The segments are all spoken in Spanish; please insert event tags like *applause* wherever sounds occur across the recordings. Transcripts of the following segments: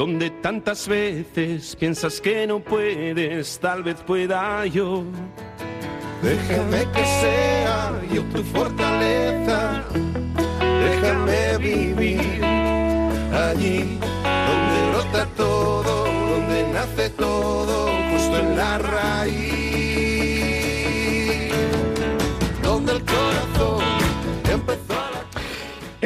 donde tantas veces piensas que no puedes, tal vez pueda yo. Déjame que sea yo tu fortaleza, déjame vivir allí donde brota todo, donde nace todo, justo en la raíz.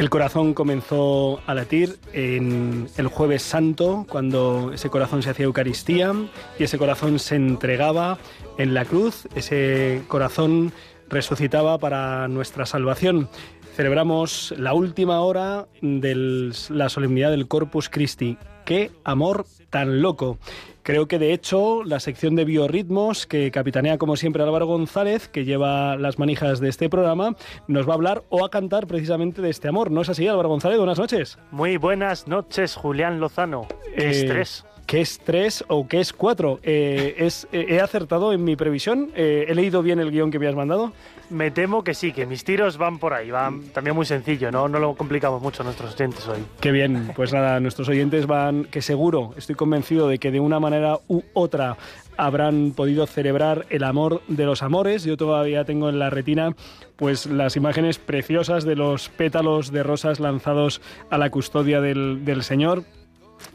El corazón comenzó a latir en el jueves santo, cuando ese corazón se hacía Eucaristía y ese corazón se entregaba en la cruz, ese corazón resucitaba para nuestra salvación. Celebramos la última hora de la solemnidad del Corpus Christi. ¡Qué amor tan loco! Creo que de hecho la sección de biorritmos que capitanea como siempre Álvaro González, que lleva las manijas de este programa, nos va a hablar o a cantar precisamente de este amor. ¿No es así, Álvaro González? Buenas noches. Muy buenas noches, Julián Lozano. ¿Qué es tres? ¿Qué es tres o qué es cuatro? Eh, es, eh, ¿He acertado en mi previsión? Eh, ¿He leído bien el guion que me has mandado? Me temo que sí, que mis tiros van por ahí, van también muy sencillo, ¿no? No lo complicamos mucho a nuestros oyentes hoy. Qué bien, pues nada, nuestros oyentes van, que seguro, estoy convencido de que de una manera u otra habrán podido celebrar el amor de los amores. Yo todavía tengo en la retina pues las imágenes preciosas de los pétalos de rosas lanzados a la custodia del, del Señor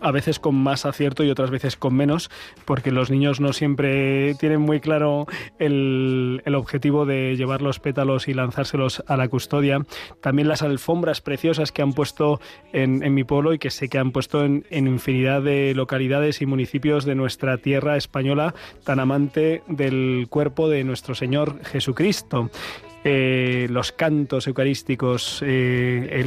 a veces con más acierto y otras veces con menos, porque los niños no siempre tienen muy claro el, objetivo de llevar los pétalos y lanzárselos a la custodia. También las alfombras preciosas que han puesto en, mi pueblo y que sé que han puesto en, en infinidad de localidades y municipios de nuestra tierra española, tan amante del cuerpo de nuestro Señor Jesucristo. Eh, los cantos eucarísticos, eh,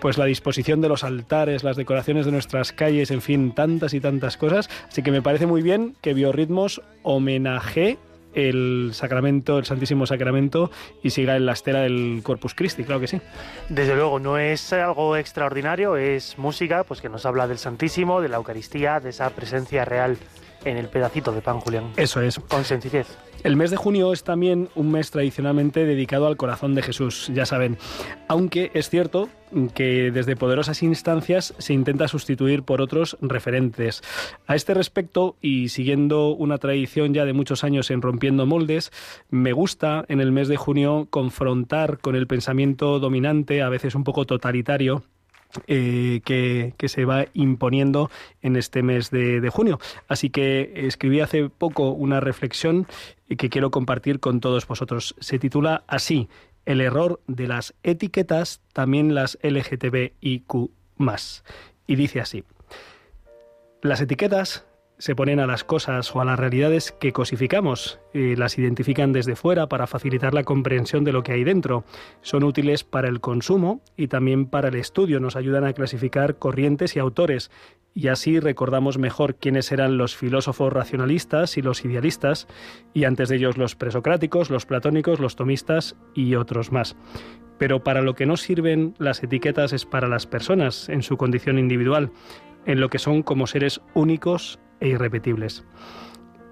pues la disposición de los altares, las decoraciones de nuestras calles, en fin, tantas y tantas cosas. Así que me parece muy bien que Biorritmos homenaje el sacramento, el Santísimo Sacramento y siga en la estela del Corpus Christi, claro que sí. Desde luego, no es algo extraordinario, es música pues que nos habla del Santísimo, de la Eucaristía, de esa presencia real en el pedacito de pan, Julián. Eso es. Con sencillez. El mes de junio es también un mes tradicionalmente dedicado al corazón de Jesús, ya saben. Aunque es cierto que desde poderosas instancias se intenta sustituir por otros referentes. A este respecto, y siguiendo una tradición ya de muchos años en Rompiendo Moldes, me gusta en el mes de junio confrontar con el pensamiento dominante, a veces un poco totalitario, eh, que, se va imponiendo en este mes de, junio. Así que escribí hace poco una reflexión que quiero compartir con todos vosotros. Se titula así, El error de las etiquetas, también las LGTBIQ. Y dice así, las etiquetas se ponen a las cosas o a las realidades que cosificamos, y las identifican desde fuera para facilitar la comprensión de lo que hay dentro. Son útiles para el consumo y también para el estudio, nos ayudan a clasificar corrientes y autores, y así recordamos mejor quiénes eran los filósofos racionalistas y los idealistas, y antes de ellos los presocráticos, los platónicos, los tomistas y otros más. Pero para lo que no sirven las etiquetas es para las personas en su condición individual, en lo que son como seres únicos e irrepetibles.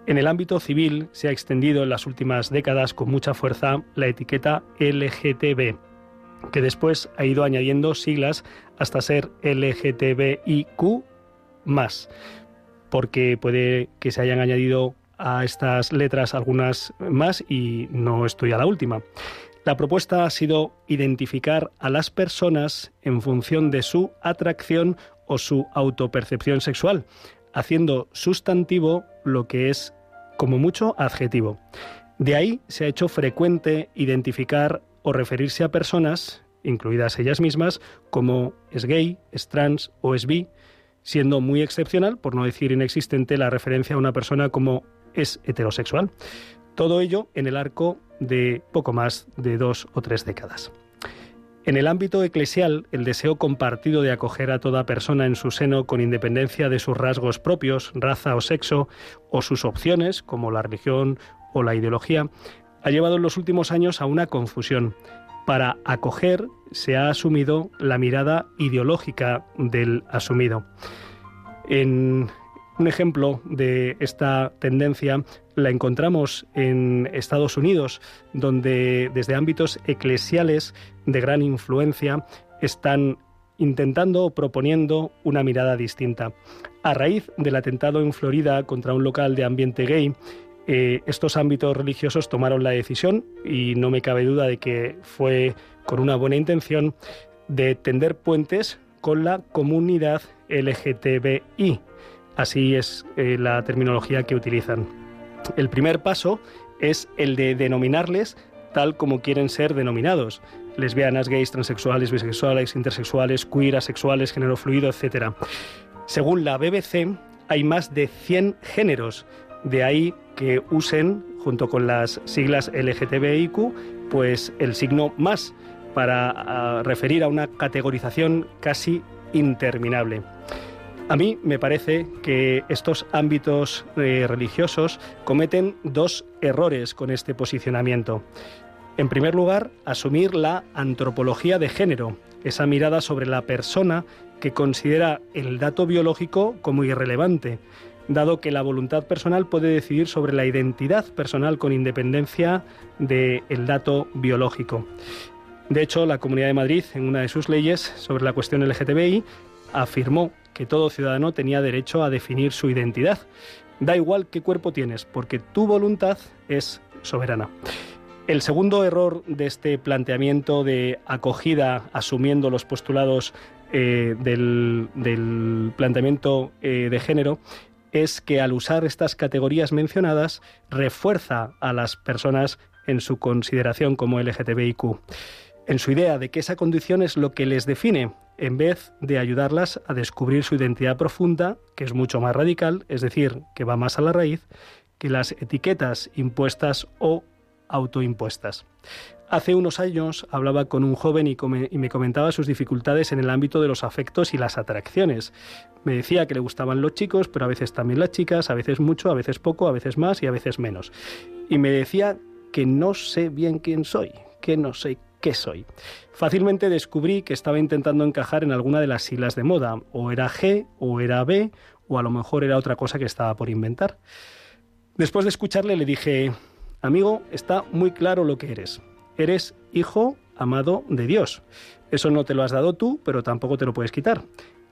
En el ámbito civil se ha extendido en las últimas décadas con mucha fuerza la etiqueta LGTB, que después ha ido añadiendo siglas hasta ser LGTBIQ porque puede que se hayan añadido a estas letras algunas más y no estoy a la última. La propuesta ha sido identificar a las personas en función de su atracción o su autopercepción sexual, haciendo sustantivo lo que es como mucho adjetivo. De ahí se ha hecho frecuente identificar o referirse a personas, incluidas ellas mismas, como es gay, es trans o es bi, siendo muy excepcional, por no decir inexistente, la referencia a una persona como es heterosexual. Todo ello en el arco de poco más de dos o tres décadas. En el ámbito eclesial, el deseo compartido de acoger a toda persona en su seno con independencia de sus rasgos propios, raza o sexo, o sus opciones, como la religión o la ideología, ha llevado en los últimos años a una confusión. Para acoger se ha asumido la mirada ideológica del asumido. En un ejemplo de esta tendencia la encontramos en Estados Unidos, donde desde ámbitos eclesiales de gran influencia están intentando o proponiendo una mirada distinta. A raíz del atentado en Florida contra un local de ambiente gay, eh, estos ámbitos religiosos tomaron la decisión, y no me cabe duda de que fue con una buena intención, de tender puentes con la comunidad LGTBI. Así es eh, la terminología que utilizan. El primer paso es el de denominarles tal como quieren ser denominados. Lesbianas, gays, transexuales, bisexuales, intersexuales, queer, asexuales, género fluido, etc. Según la BBC, hay más de 100 géneros de ahí que usen, junto con las siglas LGTBIQ, pues el signo más para ah, referir a una categorización casi interminable. A mí me parece que estos ámbitos eh, religiosos cometen dos errores con este posicionamiento. En primer lugar, asumir la antropología de género, esa mirada sobre la persona que considera el dato biológico como irrelevante, dado que la voluntad personal puede decidir sobre la identidad personal con independencia del dato biológico. De hecho, la Comunidad de Madrid, en una de sus leyes sobre la cuestión LGTBI, afirmó que todo ciudadano tenía derecho a definir su identidad. Da igual qué cuerpo tienes, porque tu voluntad es soberana. El segundo error de este planteamiento de acogida, asumiendo los postulados eh, del, planteamiento eh, de género, es que al usar estas categorías mencionadas refuerza a las personas en su consideración como LGTBIQ, en su idea de que esa condición es lo que les define, en vez de ayudarlas a descubrir su identidad profunda, que es mucho más radical, es decir, que va más a la raíz, que las etiquetas impuestas o autoimpuestas. Hace unos años hablaba con un joven y, me comentaba sus dificultades en el ámbito de los afectos y las atracciones. Me decía que le gustaban los chicos, pero a veces también las chicas, a veces mucho, a veces poco, a veces más y a veces menos. Y me decía que no sé bien quién soy, que no sé qué soy. Fácilmente descubrí que estaba intentando encajar en alguna de las siglas de moda, o era G, o era B, o a lo mejor era otra cosa que estaba por inventar. Después de escucharle le dije, amigo, está muy claro lo que eres. Eres hijo amado de Dios. Eso no te lo has dado tú, pero tampoco te lo puedes quitar.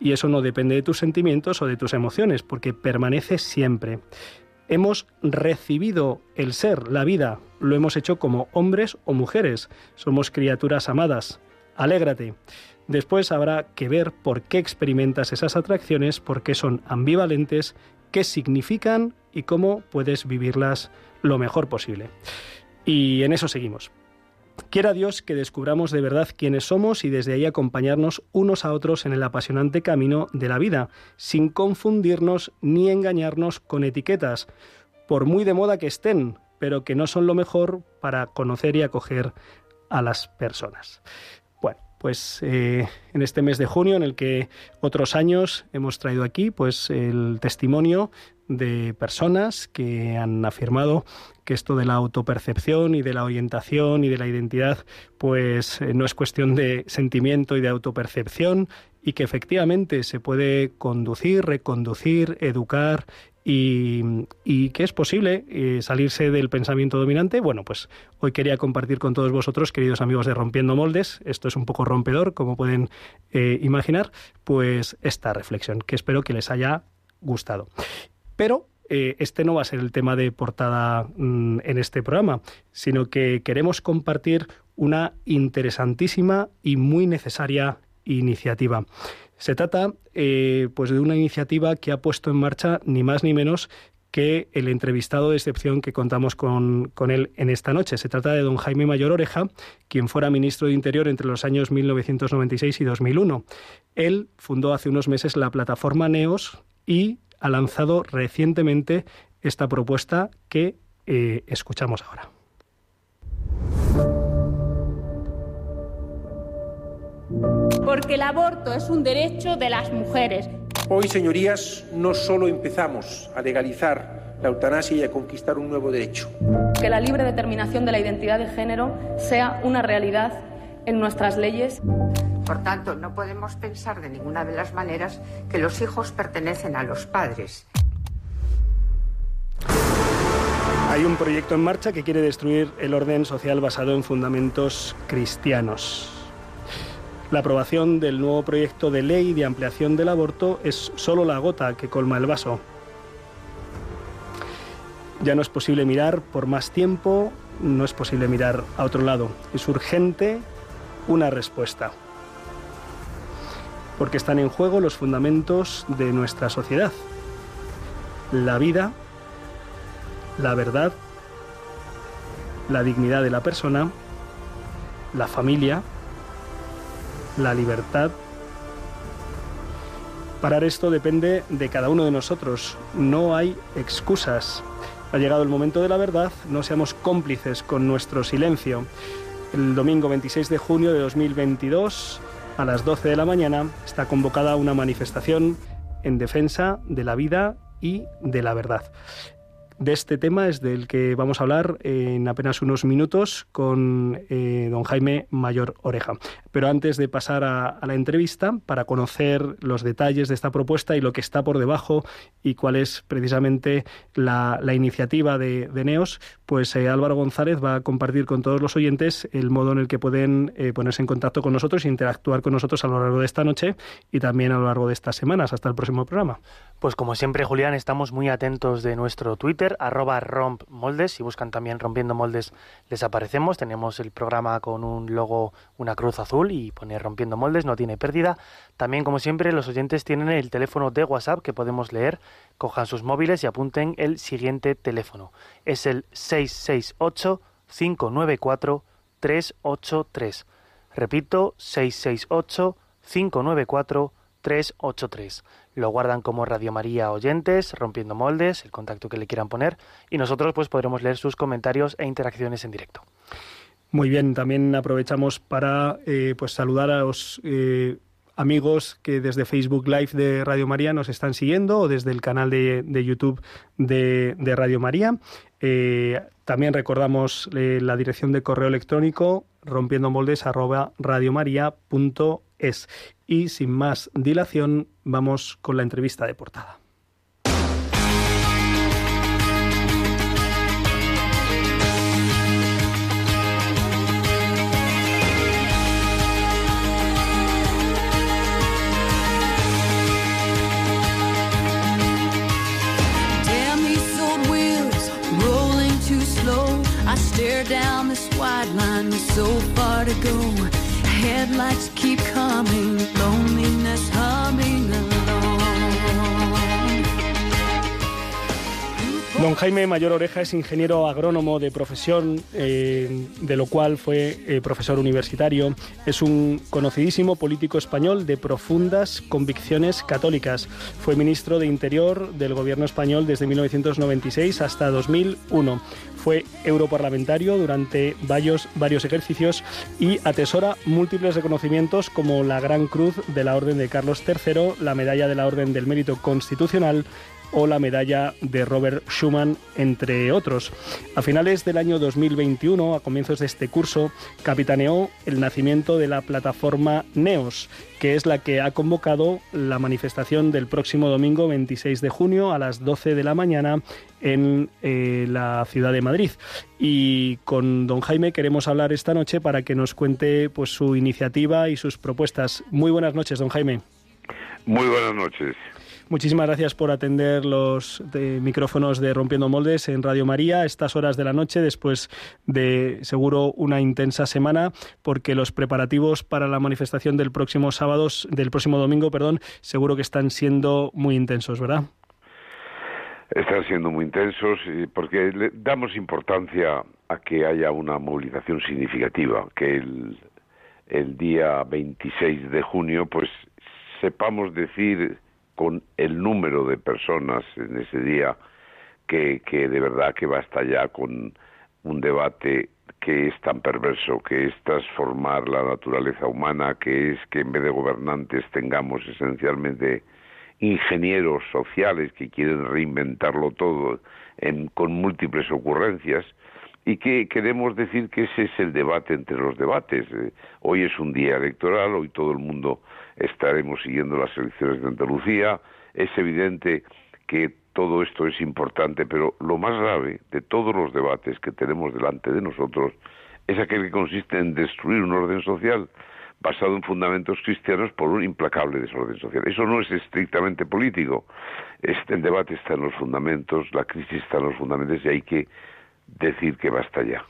Y eso no depende de tus sentimientos o de tus emociones, porque permanece siempre. Hemos recibido el ser, la vida, lo hemos hecho como hombres o mujeres. Somos criaturas amadas. Alégrate. Después habrá que ver por qué experimentas esas atracciones, por qué son ambivalentes, qué significan y cómo puedes vivirlas lo mejor posible. Y en eso seguimos. Quiera Dios que descubramos de verdad quiénes somos y desde ahí acompañarnos unos a otros en el apasionante camino de la vida, sin confundirnos ni engañarnos con etiquetas, por muy de moda que estén, pero que no son lo mejor para conocer y acoger a las personas. Bueno, pues eh, en este mes de junio, en el que otros años hemos traído aquí, pues el testimonio de personas que han afirmado que esto de la autopercepción y de la orientación y de la identidad pues eh, no es cuestión de sentimiento y de autopercepción y que efectivamente se puede conducir, reconducir, educar y, que es posible eh, salirse del pensamiento dominante. Bueno, pues hoy quería compartir con todos vosotros, queridos amigos de Rompiendo Moldes, esto es un poco rompedor, como pueden eh, imaginar, pues esta reflexión, que espero que les haya gustado. Pero eh, este no va a ser el tema de portada mm, en este programa, sino que queremos compartir una interesantísima y muy necesaria iniciativa. Se trata eh, pues de una iniciativa que ha puesto en marcha ni más ni menos que el entrevistado de excepción que contamos con, con, él en esta noche. Se trata de don Jaime Mayor Oreja, quien fuera ministro de Interior entre los años 1996 y 2001. Él fundó hace unos meses la plataforma NEOS y ha lanzado recientemente esta propuesta que eh, escuchamos ahora. porque el aborto es un derecho de las mujeres. Hoy, señorías, no solo empezamos a legalizar la eutanasia y a conquistar un nuevo derecho. Que la libre determinación de la identidad de género sea una realidad en nuestras leyes. Por tanto, no podemos pensar de ninguna de las maneras que los hijos pertenecen a los padres. Hay un proyecto en marcha que quiere destruir el orden social basado en fundamentos cristianos. La aprobación del nuevo proyecto de ley de ampliación del aborto es solo la gota que colma el vaso. Ya no es posible mirar por más tiempo, no es posible mirar a otro lado. Es urgente una respuesta. Porque están en juego los fundamentos de nuestra sociedad. La vida la verdad, la dignidad de la persona, la familia, la libertad. Parar esto depende de cada uno de nosotros. No hay excusas. Ha llegado el momento de la verdad, no seamos cómplices con nuestro silencio. El domingo 26 de junio de 2022, a las 12 de la mañana, está convocada una manifestación en defensa de la vida y de la verdad. De este tema es del que vamos a hablar en apenas unos minutos con eh, don Jaime Mayor Oreja. Pero antes de pasar a, la entrevista, para conocer los detalles de esta propuesta y lo que está por debajo y cuál es precisamente la, iniciativa de, NEOS, pues eh, Álvaro González va a compartir con todos los oyentes el modo en el que pueden eh, ponerse en contacto con nosotros e interactuar con nosotros a lo largo de esta noche y también a lo largo de estas semanas. Hasta el próximo programa. Pues como siempre, Julián, estamos muy atentos de nuestro Twitter, arroba rompmoldes. Si buscan también Rompiendo Moldes, les aparecemos. Tenemos el programa con un logo, una cruz azul y pone Rompiendo Moldes, no tiene pérdida. También, como siempre, los oyentes tienen el teléfono de WhatsApp que podemos leer. Cojan sus móviles y apunten el siguiente teléfono. Es el 668 594 383. Repito, 668 594 383 lo guardan como Radio María Oyentes, Rompiendo Moldes, el contacto que le quieran poner, y nosotros pues podremos leer sus comentarios e interacciones en directo. Muy bien, también aprovechamos para eh, pues saludar a los eh, amigos que desde Facebook Live de Radio María nos están siguiendo o desde el canal de, YouTube de, Radio María. Eh, también recordamos la dirección de correo electrónico rompiendo moldes es. Y sin más dilación, vamos con la entrevista de portada. With so far to go. headlights keep coming, loneliness humming Don Jaime Mayor Oreja es ingeniero agrónomo de profesión, eh, de lo cual fue eh, profesor universitario. Es un conocidísimo político español de profundas convicciones católicas. Fue ministro de Interior del gobierno español desde 1996 hasta 2001. Fue europarlamentario durante varios, varios ejercicios y atesora múltiples reconocimientos como la Gran Cruz de la Orden de Carlos III, la Medalla de la Orden del Mérito Constitucional, o la medalla de Robert Schuman, entre otros. A finales del año 2021, a comienzos de este curso, capitaneó el nacimiento de la plataforma NEOS, que es la que ha convocado la manifestación del próximo domingo 26 de junio a las 12 de la mañana en eh, la ciudad de Madrid. Y con don Jaime queremos hablar esta noche para que nos cuente pues, su iniciativa y sus propuestas. Muy buenas noches, don Jaime. Muy buenas noches. Muchísimas gracias por atender los micrófonos de Rompiendo Moldes en Radio María estas horas de la noche después de seguro una intensa semana porque los preparativos para la manifestación del próximo sábado, del próximo domingo, perdón, seguro que están siendo muy intensos, ¿verdad? Están siendo muy intensos porque le damos importancia a que haya una movilización significativa, que el, el día 26 de junio pues sepamos decir con el número de personas en ese día que, que de verdad que basta ya con un debate que es tan perverso, que es transformar la naturaleza humana, que es que en vez de gobernantes tengamos esencialmente ingenieros sociales que quieren reinventarlo todo con múltiples ocurrencias y que queremos decir que ese es el debate entre los debates. Eh, hoy es un día electoral, hoy todo el mundo estaremos siguiendo las elecciones de Andalucía. Es evidente que todo esto es importante, pero lo más grave de todos los debates que tenemos delante de nosotros es aquel que consiste en destruir un orden social basado en fundamentos cristianos por un implacable desorden social. Eso no es estrictamente político. Este, el debate está en los fundamentos, la crisis está en los fundamentos y hay que decir que basta ya.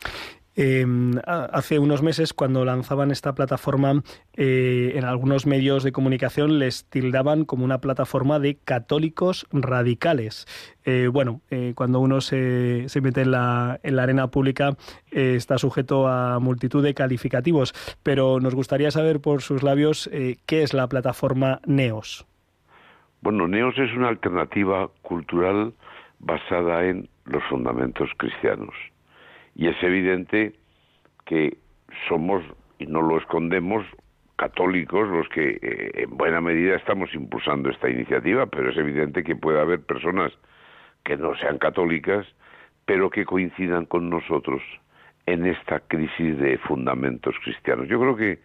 Em, hace unos meses, cuando lanzaban esta plataforma, eh, en algunos medios de comunicación les tildaban como una plataforma de católicos radicales. Eh, bueno, eh, cuando uno se, mete en la, en la, arena pública está sujeto a multitud de calificativos, pero nos gustaría saber por sus labios qué es la plataforma NEOS. Bueno, NEOS es una alternativa cultural basada en los fundamentos cristianos y es evidente que somos, y no lo escondemos, católicos los que eh, en buena medida estamos impulsando esta iniciativa, pero es evidente que puede haber personas que no sean católicas, pero que coincidan con nosotros en esta crisis de fundamentos cristianos. Yo creo que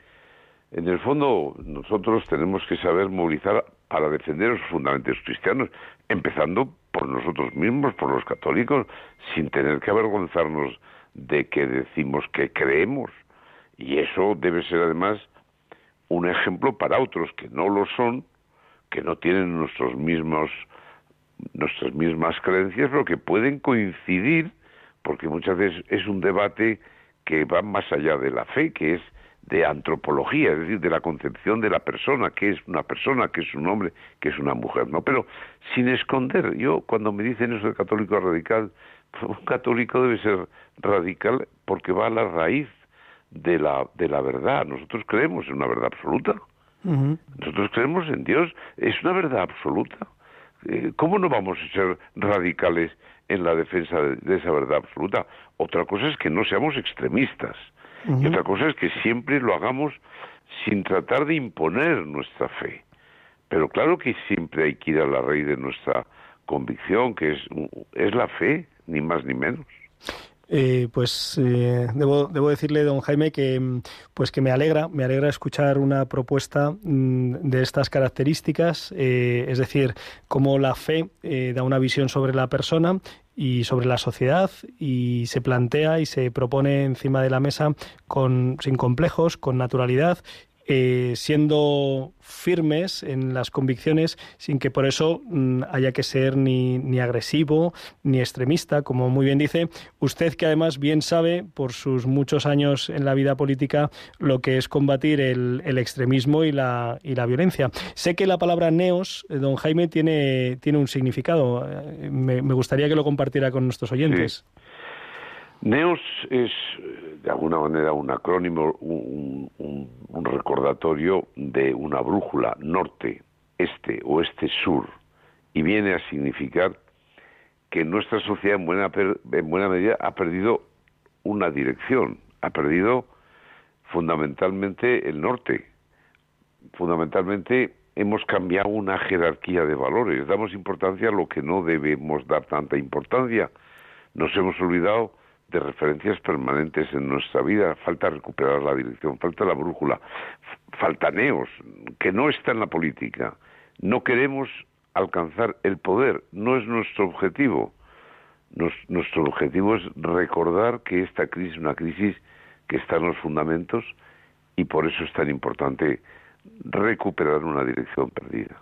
en el fondo nosotros tenemos que saber movilizar para defender los fundamentos cristianos, empezando por nosotros mismos, por los católicos, sin tener que avergonzarnos de que decimos que creemos. Y eso debe ser además un ejemplo para otros que no lo son, que no tienen nuestros mismos nuestras mismas creencias, pero que pueden coincidir, porque muchas veces es un debate que va más allá de la fe, que es de antropología, es decir, de la concepción de la persona, que es una persona, que es un hombre, que es una mujer, ¿no? Pero sin esconder, yo cuando me dicen eso de católico radical, *laughs* un católico debe ser radical porque va a la raíz de la, de la verdad. Nosotros creemos en una verdad absoluta. Nosotros creemos en Dios. Es una verdad absoluta. Eh, ¿Cómo no vamos a ser radicales en la defensa de, esa verdad absoluta? Otra cosa es que no seamos extremistas. Y otra cosa es que siempre lo hagamos sin tratar de imponer nuestra fe. Pero claro que siempre hay que ir a la raíz de nuestra convicción, que es, es la fe ni más ni menos. Eh, pues eh, debo, debo, decirle, don Jaime, que mm, pues que me alegra, me alegra escuchar una propuesta mm, de estas características, eh, es decir, cómo la fe da una visión sobre la persona y sobre la sociedad y se plantea y se propone encima de la mesa con sin complejos, con naturalidad eh, siendo firmes en las convicciones sin que por eso mm, haya que ser ni, ni, agresivo ni extremista, como muy bien dice usted que además bien sabe por sus muchos años en la vida política lo que es combatir el, el extremismo y la, y la violencia. Sé que la palabra neos, eh, don Jaime, tiene, tiene un significado. Eh, me, gustaría que lo compartiera con nuestros oyentes. Neos es, de alguna manera, un acrónimo, un, recordatorio de una brújula norte, este, oeste, sur, y viene a significar que nuestra sociedad en buena, en buena medida ha perdido una dirección, ha perdido fundamentalmente el norte, fundamentalmente hemos cambiado una jerarquía de valores, damos importancia a lo que no debemos dar tanta importancia, nos hemos olvidado de referencias permanentes en nuestra vida. Falta recuperar la dirección, falta la brújula, falta neos, que no está en la política. No queremos alcanzar el poder, no es nuestro objetivo. nuestro objetivo es recordar que esta crisis es una crisis que está en los fundamentos y por eso es tan importante recuperar una dirección perdida.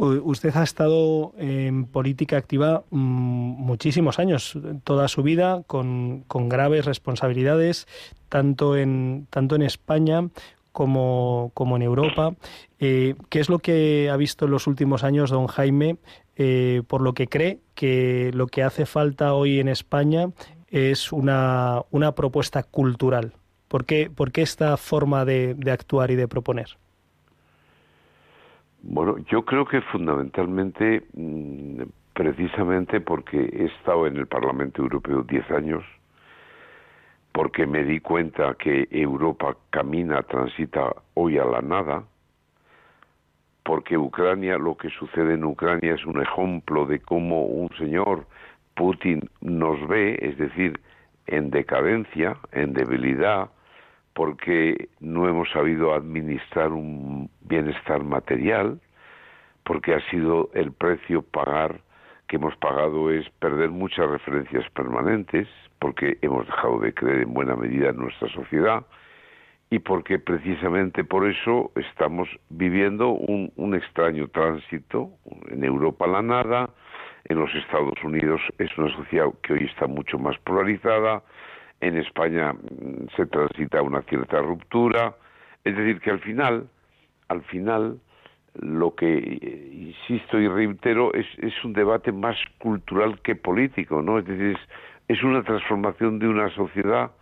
Usted ha estado en política activa mm, muchísimos años, toda su vida, con, graves responsabilidades, tanto en, tanto en España como, como en Europa. Eh, ¿Qué es lo que ha visto en los últimos años don Jaime, eh, por lo que cree que lo que hace falta hoy en España es una, una propuesta cultural? ¿Por qué, por qué esta forma de actuar y de proponer? Bueno, yo creo que fundamentalmente, mm, precisamente porque he estado en el Parlamento Europeo diez años, porque me di cuenta que Europa camina, transita hoy a la nada, porque Ucrania, lo que sucede en Ucrania es un ejemplo de cómo un señor, Putin, nos ve, es decir, en decadencia, en debilidad, porque no hemos sabido administrar un bienestar material, porque ha sido el precio pagar que hemos pagado es perder muchas referencias permanentes, porque hemos dejado de creer en buena medida en nuestra sociedad y porque precisamente por eso estamos viviendo un, un extraño tránsito en Europa la nada, en los Estados Unidos es una sociedad que hoy está mucho más polarizada, en España mm, se transita una cierta ruptura, es decir, que al final, al final, lo que eh, insisto y reitero es, es un debate más cultural que político, ¿no? Es decir, es, es una transformación de una sociedad,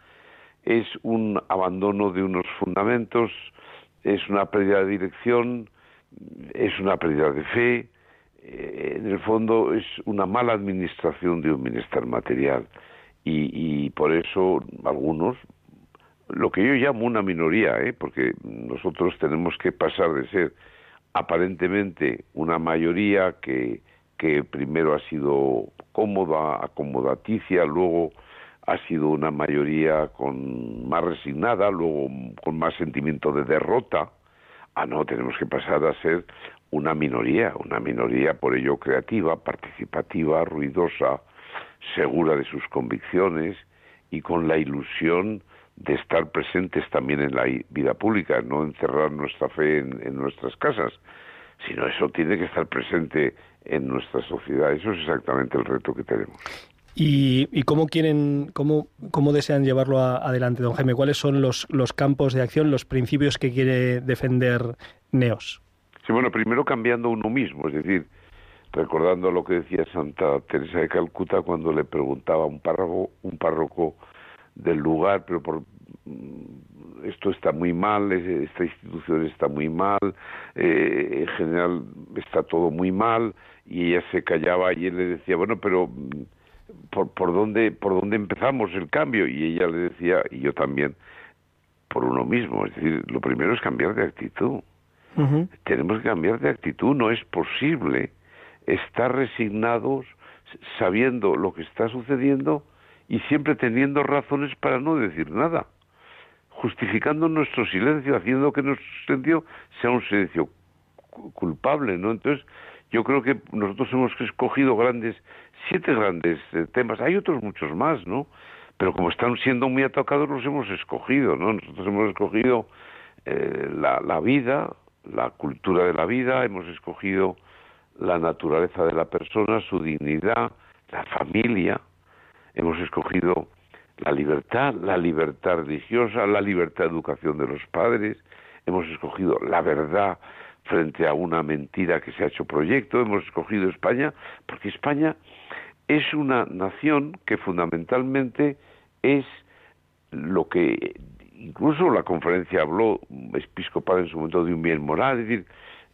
es un abandono de unos fundamentos, es una pérdida de dirección, es una pérdida de fe, eh, en el fondo es una mala administración de un bienestar material y, por eso algunos, lo que yo llamo una minoría, ¿eh? porque nosotros tenemos que pasar de ser aparentemente una mayoría que, que primero ha sido cómoda, acomodaticia, luego ha sido una mayoría con más resignada, luego con más sentimiento de derrota. Ah, no, tenemos que pasar a ser una minoría, una minoría por ello creativa, participativa, ruidosa, segura de sus convicciones y con la ilusión de estar presentes también en la vida pública, no encerrar nuestra fe en, nuestras casas, sino eso tiene que estar presente en nuestra sociedad. Eso es exactamente el reto que tenemos. ¿Y, cómo quieren, cómo, cómo desean llevarlo adelante, don Jaime? ¿Cuáles son los, los campos de acción, los principios que quiere defender NEOS? Sí, bueno, primero cambiando uno mismo, es decir, recordando lo que decía Santa Teresa de Calcuta cuando le preguntaba a un párroco, un párroco del lugar, pero por mm, esto está muy mal, esta institución está muy mal, eh, en general está todo muy mal, y ella se callaba y él le decía, bueno, pero mm, ¿por, por, dónde, ¿por dónde empezamos el cambio? Y ella le decía, y yo también, por uno mismo, es decir, lo primero es cambiar de actitud. Tenemos que cambiar de actitud, no es posible estar resignados sabiendo lo que está sucediendo y siempre teniendo razones para no decir nada, justificando nuestro silencio, haciendo que nuestro silencio sea un silencio culpable, ¿no? Entonces, yo creo que nosotros hemos escogido grandes, siete grandes eh, temas, hay otros muchos más, ¿no? Pero como están siendo muy atacados, los hemos escogido, ¿no? Nosotros hemos escogido eh, la, la vida, la cultura de la vida, hemos escogido la naturaleza de la persona, su dignidad, la familia, hemos escogido la libertad, la libertad religiosa, la libertad de educación de los padres, hemos escogido la verdad frente a una mentira que se ha hecho proyecto, hemos escogido España, porque España es una nación que fundamentalmente es lo que incluso la conferencia habló episcopal en su momento de un bien moral, es decir,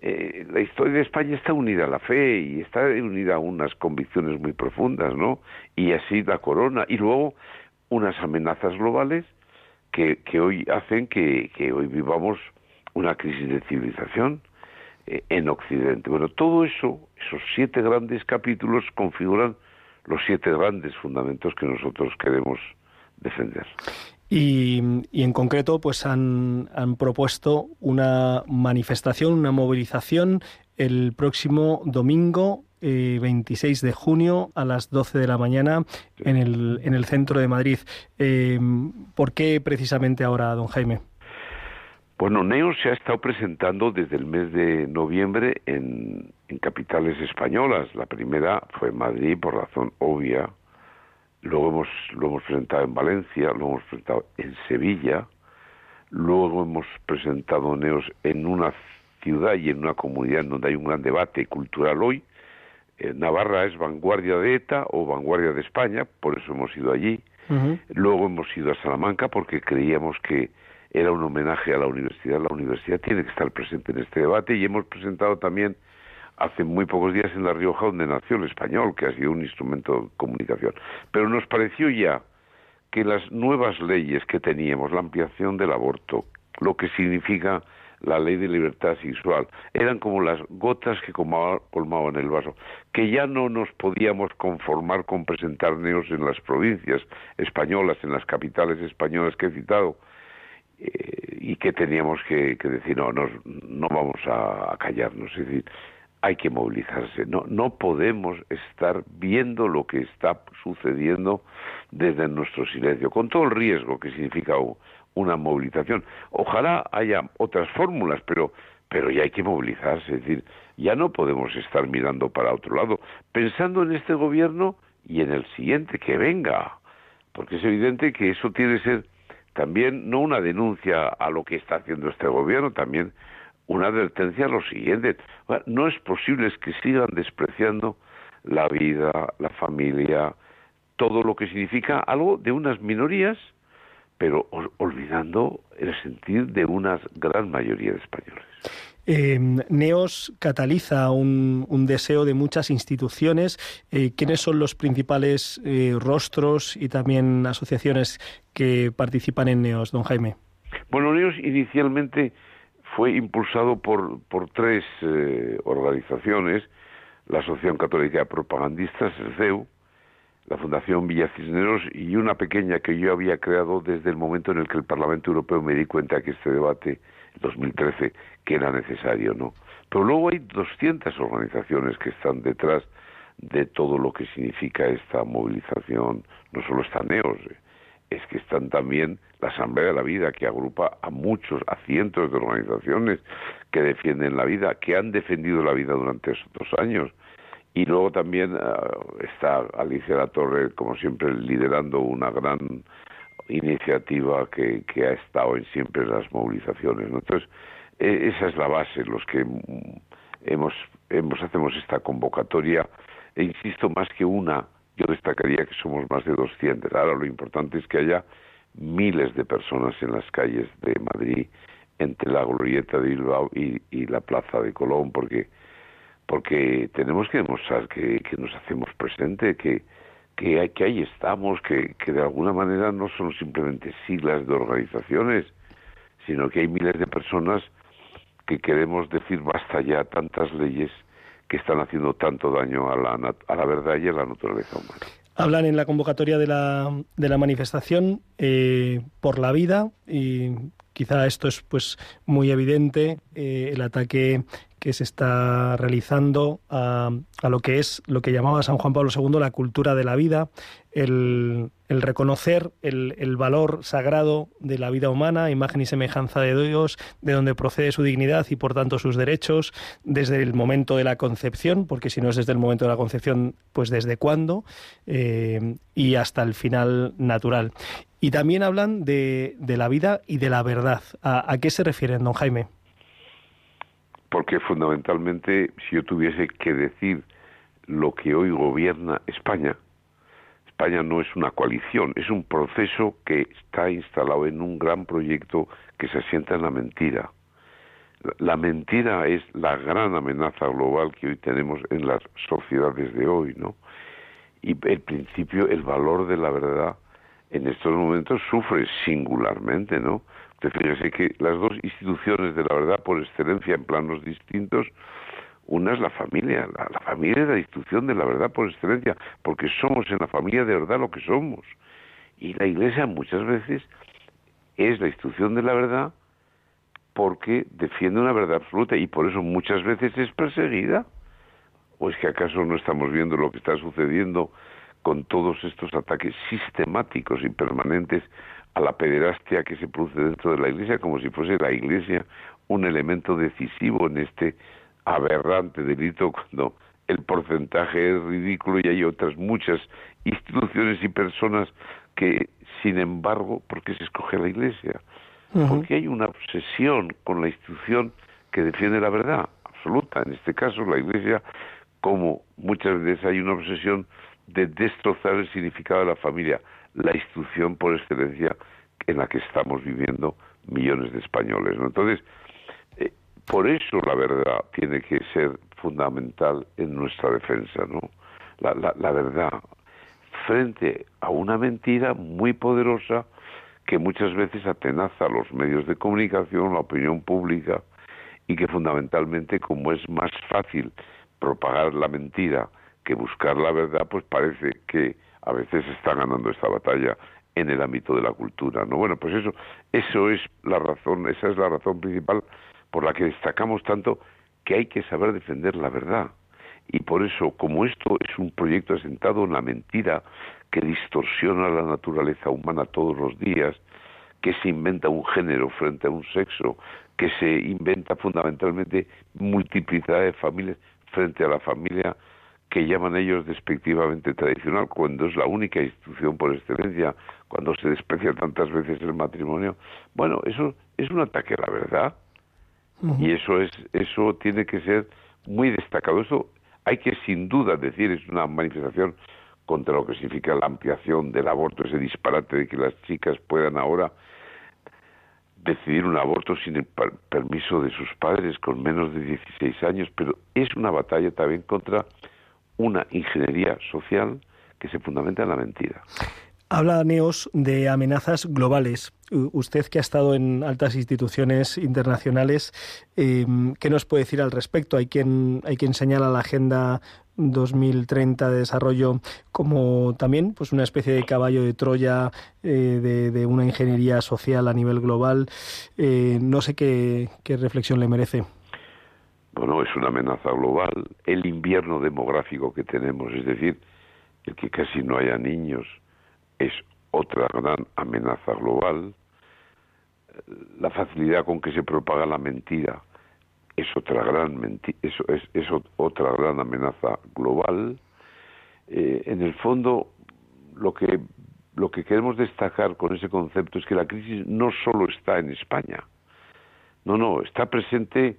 eh, la historia de España está unida a la fe y está unida a unas convicciones muy profundas, ¿no? Y así la corona. Y luego unas amenazas globales que, que hoy hacen que, que hoy vivamos una crisis de civilización eh, en Occidente. Bueno, todo eso, esos siete grandes capítulos configuran los siete grandes fundamentos que nosotros queremos defender. Y, en concreto, pues han, propuesto una manifestación, una movilización el próximo domingo 26 eh, de junio a las 12 de la mañana en el, en el centro de Madrid. Eh, ¿Por qué precisamente ahora, don Jaime? Bueno, NEO se ha estado presentando desde el mes de noviembre en, en capitales españolas. La primera fue Madrid, por razón obvia, luego hemos, lo hemos presentado en Valencia, lo hemos presentado en Sevilla, luego hemos presentado Neos en una ciudad y en una comunidad donde hay un gran debate cultural hoy. Eh, Navarra es vanguardia de ETA o vanguardia de España, por eso hemos ido allí. Luego hemos ido a Salamanca porque creíamos que era un homenaje a la universidad. La universidad tiene que estar presente en este debate y hemos presentado también hace muy pocos días en La Rioja, donde nació el español, que ha sido un instrumento de comunicación. Pero nos pareció ya que las nuevas leyes que teníamos, la ampliación del aborto, lo que significa la ley de libertad sexual, eran como las gotas que colmaban el vaso, que ya no nos podíamos conformar con presentar neos en las provincias españolas, en las capitales españolas que he citado, eh, y que teníamos que, decir, no, no vamos a, callarnos, es decir, hay que movilizarse, no, no podemos estar viendo lo que está sucediendo desde nuestro silencio, con todo el riesgo que significa una movilización. Ojalá haya otras fórmulas, pero, pero ya hay que movilizarse, es decir, ya no podemos estar mirando para otro lado, pensando en este gobierno y en el siguiente que venga, porque es evidente que eso tiene que ser también no una denuncia a lo que está haciendo este gobierno, también una advertencia a lo siguiente. No es posible que sigan despreciando la vida, la familia, todo lo que significa algo de unas minorías pero olvidando el sentir de una gran mayoría de españoles. Em, Neos cataliza un, deseo de muchas instituciones. Eh, ¿Quiénes son los principales eh, rostros y también asociaciones que participan en Neos, don Jaime? Bueno, Neos inicialmente fue impulsado por, por tres eh, organizaciones, la Asociación Católica de Propagandistas, el CEU, la Fundación Villa Cisneros y una pequeña que yo había creado desde el momento en el que el Parlamento Europeo me di cuenta que este debate, 2013, que era necesario, ¿no? Pero luego hay 200 organizaciones que están detrás de todo lo que significa esta movilización, no solo están NEOS, eh, es que están también la Asamblea de la Vida, que agrupa a muchos, a cientos de organizaciones que defienden la vida, que han defendido la vida durante estos dos años, y luego también ah, está Alicia La Torre, como siempre, liderando una gran iniciativa que, que ha estado en siempre las movilizaciones. Entonces, e, esa es la base, los que hemos, hemos hacemos esta convocatoria. E insisto, más que una, yo destacaría que somos más de 200. Ahora lo importante es que haya miles de personas en las calles de Madrid, entre la glorieta de Bilbao y, la plaza de Colón, porque porque tenemos que demostrar que, nos hacemos presente, que, que, que ahí estamos, que, que de alguna manera no son simplemente siglas de organizaciones, sino que hay miles de personas que queremos decir basta ya tantas leyes que están haciendo tanto daño a la, verdad y a la naturaleza humana. Hablan en la convocatoria de la, de la manifestación eh, por la vida y quizá esto es pues muy evidente eh, el ataque que se está realizando a, lo que es lo que llamaba San Juan Pablo II la cultura de la vida, el, reconocer el, valor sagrado de la vida humana, imagen y semejanza de Dios, de donde procede su dignidad y por tanto sus derechos, desde el momento de la concepción, porque si no es desde el momento de la concepción, pues desde cuándo, eh, y hasta el final natural. Y también hablan de, la vida y de la verdad. ¿A, ¿A qué se refieren, don Jaime? Porque fundamentalmente si yo tuviese que decir lo que hoy gobierna España, España no es una coalición, es un proceso que está instalado en un gran proyecto que se asienta en la mentira. La mentira es la gran amenaza global que hoy tenemos en las sociedades de hoy, ¿no? Y el principio, el valor de la verdad en estos momentos sufre singularmente, ¿no? Fíjese que las dos instituciones de la verdad por excelencia en planos distintos, una es la familia, la, familia es la institución de la verdad por excelencia, porque somos en la familia de verdad lo que somos. Y la iglesia muchas veces es la institución de la verdad porque defiende una verdad absoluta y por eso muchas veces es perseguida. ¿O es que acaso no estamos viendo lo que está sucediendo con todos estos ataques sistemáticos y permanentes a la pederastia que se produce dentro de la Iglesia, como si fuese la Iglesia un elemento decisivo en este aberrante delito, cuando el porcentaje es ridículo y hay otras muchas instituciones y personas que, sin embargo, ¿por qué se escoge la Iglesia? Porque hay una obsesión con la institución que defiende la verdad absoluta. En este caso, la Iglesia, como muchas veces hay una obsesión de destrozar el significado de la familia la institución por excelencia en la que estamos viviendo millones de españoles. ¿no? Entonces, eh, por eso la verdad tiene que ser fundamental en nuestra defensa, ¿no? La, la, verdad frente a una mentira muy poderosa que muchas veces atenaza a los medios de comunicación, la opinión pública, y que fundamentalmente, como es más fácil propagar la mentira que buscar la verdad, pues parece que a veces está ganando esta batalla en el ámbito de la cultura, ¿no? Bueno, pues eso, eso es la razón, esa es la razón principal por la que destacamos tanto que hay que saber defender la verdad. Y por eso, como esto es un proyecto asentado en la mentira, que distorsiona la naturaleza humana todos los días, que se inventa un género frente a un sexo, que se inventa fundamentalmente multiplicidad de familias frente a la familia que llaman ellos despectivamente tradicional, cuando es la única institución por excelencia, cuando se desprecia tantas veces el matrimonio. Bueno, eso es un ataque a la verdad y eso es eso tiene que ser muy destacado. Eso hay que sin duda decir es una manifestación contra lo que significa la ampliación del aborto, ese disparate de que las chicas puedan ahora decidir un aborto sin el permiso de sus padres con menos de 16 años, pero es una batalla también contra una ingeniería social que se fundamenta en la mentira. Habla Neos de amenazas globales. Usted que ha estado en altas instituciones internacionales, em, ¿qué nos puede decir al respecto? Hay quien, hay quien señala la Agenda 2030 de desarrollo como también pues una especie de caballo de Troya eh, de, una ingeniería social a nivel global. Eh, no sé qué, qué reflexión le merece. Bueno, es una amenaza global. El invierno demográfico que tenemos, es decir, el que casi no haya niños, es otra gran amenaza global. La facilidad con que se propaga la mentira es otra gran es, es, otra gran amenaza global. Eh, en el fondo, lo que lo que queremos destacar con ese concepto es que la crisis no solo está en España, no, no, está presente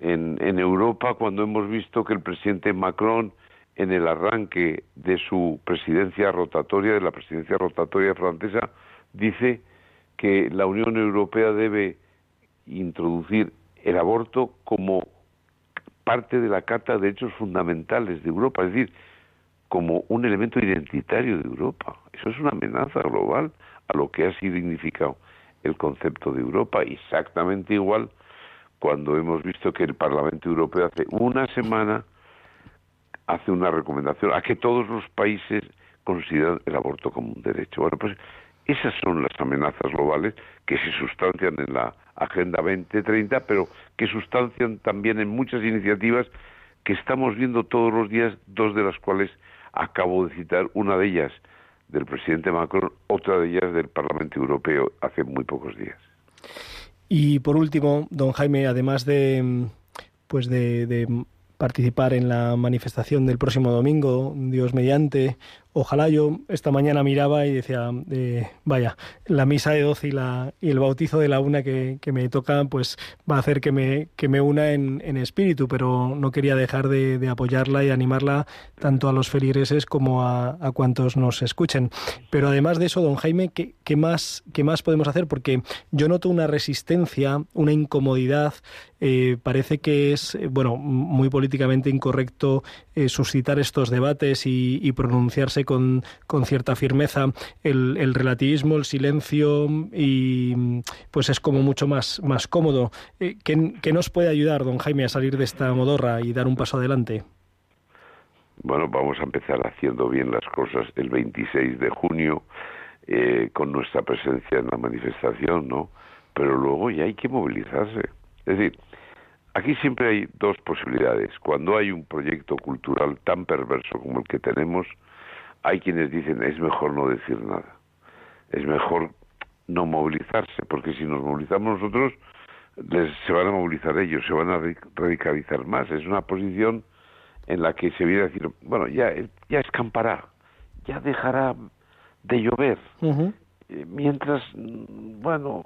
en, Europa cuando hemos visto que el presidente Macron en el arranque de su presidencia rotatoria, de la presidencia rotatoria francesa, dice que la Unión Europea debe introducir el aborto como parte de la Carta de Derechos Fundamentales de Europa, es decir, como un elemento identitario de Europa. Eso es una amenaza global a lo que ha significado el concepto de Europa, exactamente igual cuando hemos visto que el Parlamento Europeo hace una semana hace una recomendación a que todos los países consideren el aborto como un derecho. Bueno, pues esas son las amenazas globales que se sustancian en la Agenda 2030, pero que sustancian también en muchas iniciativas que estamos viendo todos los días, dos de las cuales acabo de citar, una de ellas del presidente Macron, otra de ellas del Parlamento Europeo hace muy pocos días. Y por último, don Jaime, además de pues de participar en la manifestación del próximo domingo, Dios mediante. Ojalá yo esta mañana miraba y decía, eh, vaya, la misa de 12 y, la, y el bautizo de la una que, me toca, pues va a hacer que me, que me una en, espíritu, pero no quería dejar de, apoyarla y animarla tanto a los feligreses como a, cuantos nos escuchen. Pero además de eso, don Jaime, ¿qué, qué, más, ¿qué más podemos hacer? Porque yo noto una resistencia, una incomodidad, eh, parece que es, eh, bueno, muy políticamente incorrecto suscitar estos debates y, pronunciarse con, con cierta firmeza el, el, relativismo, el silencio y pues es como mucho más, más cómodo. Eh, ¿qué, nos puede ayudar, don Jaime, a salir de esta modorra y dar un paso adelante? Bueno, vamos a empezar haciendo bien las cosas el 26 de junio eh, con nuestra presencia en la manifestación, ¿no? Pero luego ya hay que movilizarse. Es decir, aquí siempre hay dos posibilidades. Cuando hay un proyecto cultural tan perverso como el que tenemos, hay quienes dicen es mejor no decir nada, es mejor no movilizarse, porque si nos movilizamos nosotros, les, se van a movilizar ellos, se van a radicalizar más. Es una posición en la que se viene a decir, bueno, ya, ya escampará, ya dejará de llover, eh, mientras, bueno,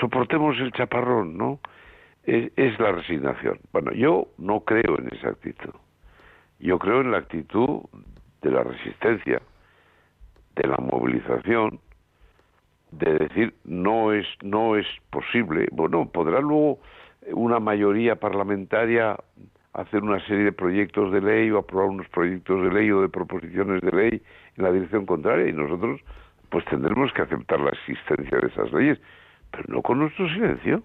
soportemos el chaparrón, ¿no? Es la resignación. Bueno, yo no creo en esa actitud. Yo creo en la actitud de la resistencia, de la movilización, de decir no es no es posible. Bueno, podrá luego una mayoría parlamentaria hacer una serie de proyectos de ley o aprobar unos proyectos de ley o de proposiciones de ley en la dirección contraria y nosotros pues tendremos que aceptar la existencia de esas leyes, pero no con nuestro silencio.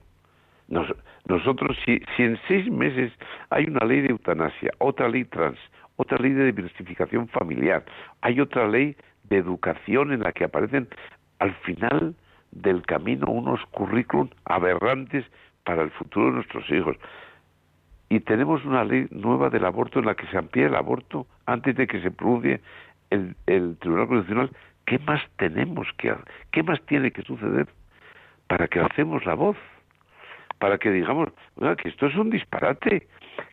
Nosotros, si, si en seis meses hay una ley de eutanasia, otra ley trans, otra ley de diversificación familiar, hay otra ley de educación en la que aparecen al final del camino unos currículum aberrantes para el futuro de nuestros hijos. Y tenemos una ley nueva del aborto en la que se amplía el aborto antes de que se pronuncie el, el Tribunal Constitucional. ¿Qué más tenemos que hacer? ¿Qué más tiene que suceder para que hacemos la voz? Para que digamos que esto es un disparate,